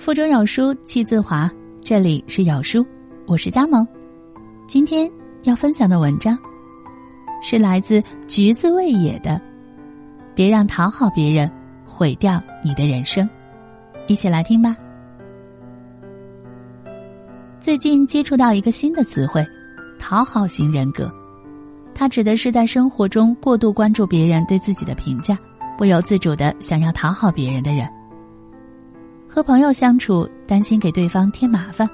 腹中有书气自华，这里是有书，我是佳萌。今天要分享的文章是来自橘子味野的，别让讨好别人毁掉你的人生。一起来听吧。最近接触到一个新的词汇——讨好型人格，它指的是在生活中过度关注别人对自己的评价，不由自主的想要讨好别人的人。和朋友相处，担心给对方添麻烦；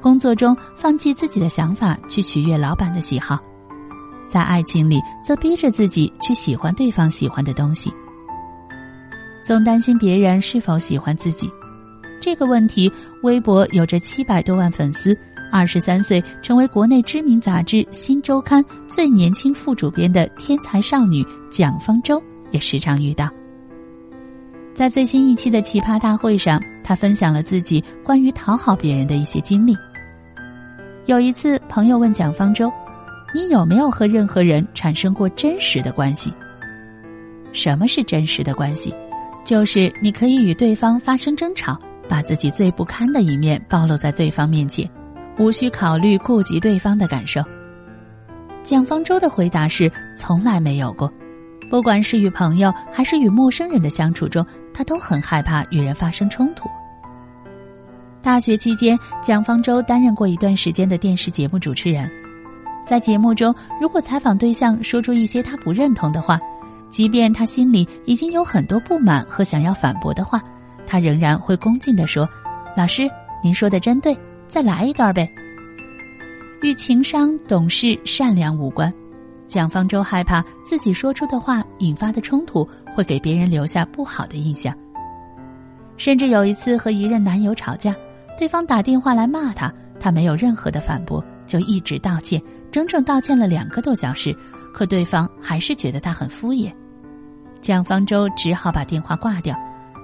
工作中放弃自己的想法去取悦老板的喜好；在爱情里，则逼着自己去喜欢对方喜欢的东西。总担心别人是否喜欢自己，这个问题，微博有着七百多万粉丝、二十三岁成为国内知名杂志《新周刊》最年轻副主编的天才少女蒋方舟也时常遇到。在最新一期的奇葩大会上，他分享了自己关于讨好别人的一些经历。有一次，朋友问蒋方舟：“你有没有和任何人产生过真实的关系？”什么是真实的关系？就是你可以与对方发生争吵，把自己最不堪的一面暴露在对方面前，无需考虑顾及对方的感受。蒋方舟的回答是：从来没有过。不管是与朋友还是与陌生人的相处中，他都很害怕与人发生冲突。大学期间，蒋方舟担任过一段时间的电视节目主持人，在节目中，如果采访对象说出一些他不认同的话，即便他心里已经有很多不满和想要反驳的话，他仍然会恭敬地说：“老师，您说的真对，再来一段呗。”与情商、懂事、善良无关。蒋方舟害怕自己说出的话引发的冲突会给别人留下不好的印象，甚至有一次和一任男友吵架，对方打电话来骂他，他没有任何的反驳，就一直道歉，整整道歉了两个多小时，可对方还是觉得他很敷衍，蒋方舟只好把电话挂掉，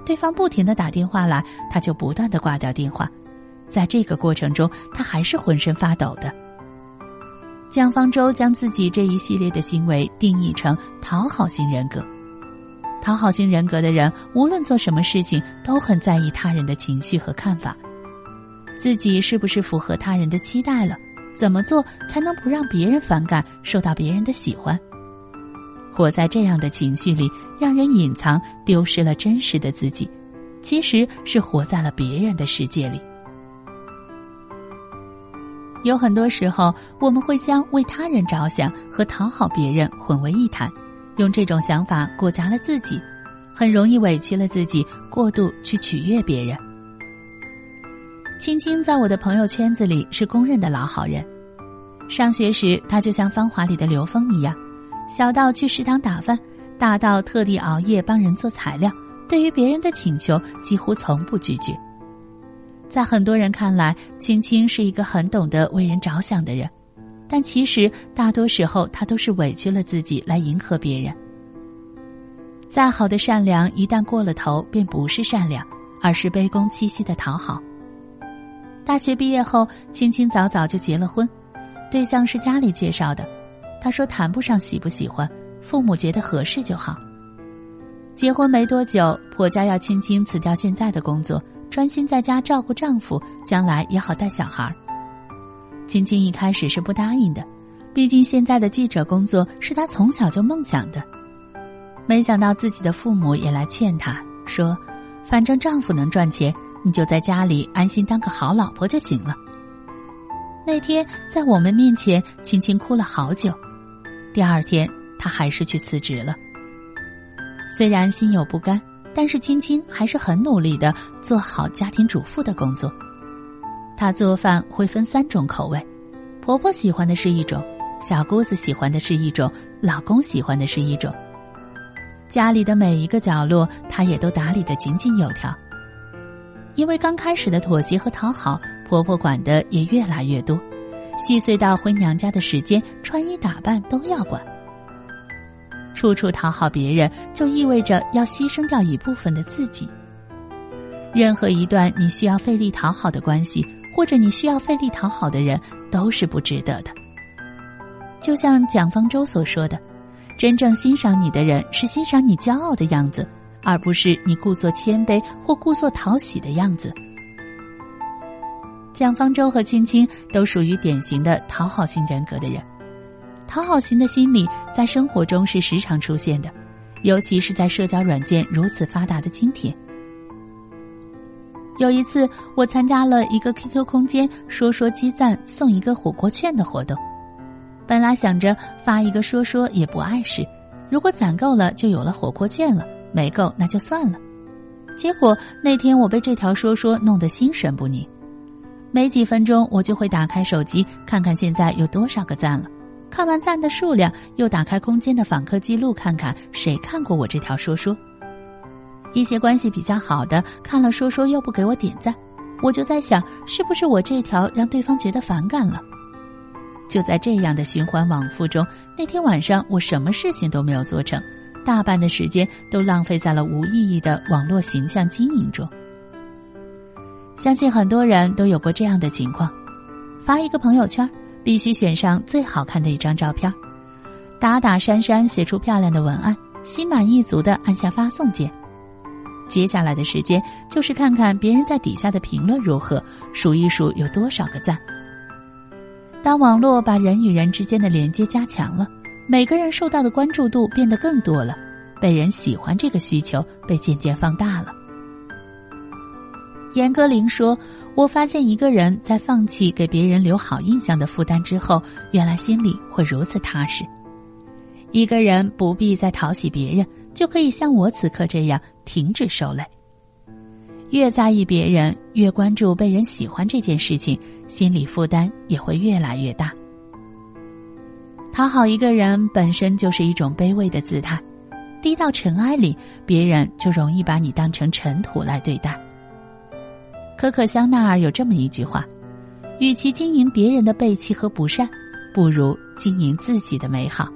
对方不停的打电话来，他就不断的挂掉电话，在这个过程中，他还是浑身发抖的。蒋方舟将自己这一系列的行为定义成讨好型人格。讨好型人格的人，无论做什么事情，都很在意他人的情绪和看法，自己是不是符合他人的期待了？怎么做才能不让别人反感，受到别人的喜欢？活在这样的情绪里，让人隐藏，丢失了真实的自己，其实是活在了别人的世界里。有很多时候，我们会将为他人着想和讨好别人混为一谈，用这种想法裹挟了自己，很容易委屈了自己，过度去取悦别人。青青在我的朋友圈子里是公认的老好人，上学时她就像《芳华》里的刘峰一样，小到去食堂打饭，大到特地熬夜帮人做材料，对于别人的请求几乎从不拒绝。在很多人看来，青青是一个很懂得为人着想的人，但其实大多时候她都是委屈了自己来迎合别人。再好的善良，一旦过了头，便不是善良，而是卑躬屈膝的讨好。大学毕业后，青青早早就结了婚，对象是家里介绍的。她说谈不上喜不喜欢，父母觉得合适就好。结婚没多久，婆家要青青辞掉现在的工作。专心在家照顾丈夫，将来也好带小孩儿。青青一开始是不答应的，毕竟现在的记者工作是她从小就梦想的。没想到自己的父母也来劝她说：“反正丈夫能赚钱，你就在家里安心当个好老婆就行了。”那天在我们面前，青青哭了好久。第二天，她还是去辞职了。虽然心有不甘。但是青青还是很努力的做好家庭主妇的工作。她做饭会分三种口味，婆婆喜欢的是一种，小姑子喜欢的是一种，老公喜欢的是一种。家里的每一个角落，她也都打理的井井有条。因为刚开始的妥协和讨好，婆婆管的也越来越多，细碎到回娘家的时间、穿衣打扮都要管。处处讨好别人，就意味着要牺牲掉一部分的自己。任何一段你需要费力讨好的关系，或者你需要费力讨好的人，都是不值得的。就像蒋方舟所说的：“真正欣赏你的人，是欣赏你骄傲的样子，而不是你故作谦卑或故作讨喜的样子，蒋方舟和青青都属于典型的讨好型人格的人。讨好型的心理在生活中是时常出现的，尤其是在社交软件如此发达的今天。有一次，我参加了一个 QQ 空间说说积赞送一个火锅券的活动。本来想着发一个说说也不碍事，如果攒够了就有了火锅券了，没够那就算了。结果那天我被这条说说弄得心神不宁。没几分钟，我就会打开手机看看现在有多少个赞了。看完赞的数量，又打开空间的访客记录看看谁看过我这条说说。一些关系比较好的看了说说又不给我点赞，我就在想，是不是我这条让对方觉得反感了？就在这样的循环往复中，那天晚上我什么事情都没有做成，大半的时间都浪费在了无意义的网络形象经营中。相信很多人都有过这样的情况：发一个朋友圈，必须选上最好看的一张照片，打打删删，写出漂亮的文案，心满意足的按下发送键。接下来的时间就是看看别人在底下的评论如何，数一数有多少个赞。当网络把人与人之间的连接加强了，每个人受到的关注度变得更多了，被人喜欢这个需求被渐渐放大了。严歌苓说：“我发现一个人在放弃给别人留好印象的负担之后，原来心里会如此踏实。一个人不必再讨喜别人。”就可以像我此刻这样停止受累。越在意别人，越关注被人喜欢这件事情，心理负担也会越来越大。讨好一个人本身就是一种卑微的姿态，低到尘埃里，别人就容易把你当成尘土来对待。可可香奈儿有这么一句话：，与其经营别人的背弃和不善，不如经营自己的美好。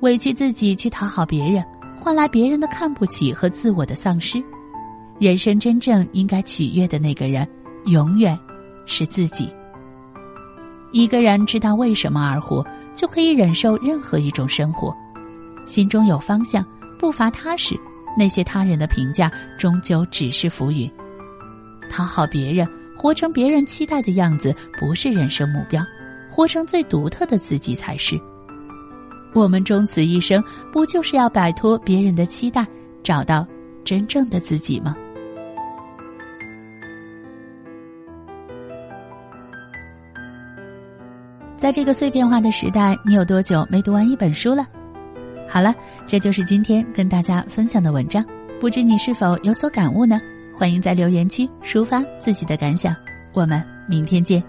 委屈自己去讨好别人，换来别人的看不起和自我的丧失。人生真正应该取悦的那个人，永远是自己。一个人知道为什么而活，就可以忍受任何一种生活。心中有方向，步伐踏实，那些他人的评价终究只是浮云。讨好别人，活成别人期待的样子，不是人生目标，活成最独特的自己才是。我们终此一生，不就是要摆脱别人的期待，找到真正的自己吗？在这个碎片化的时代，你有多久没读完一本书了？好了，这就是今天跟大家分享的文章，不知你是否有所感悟呢？欢迎在留言区抒发自己的感想，我们明天见。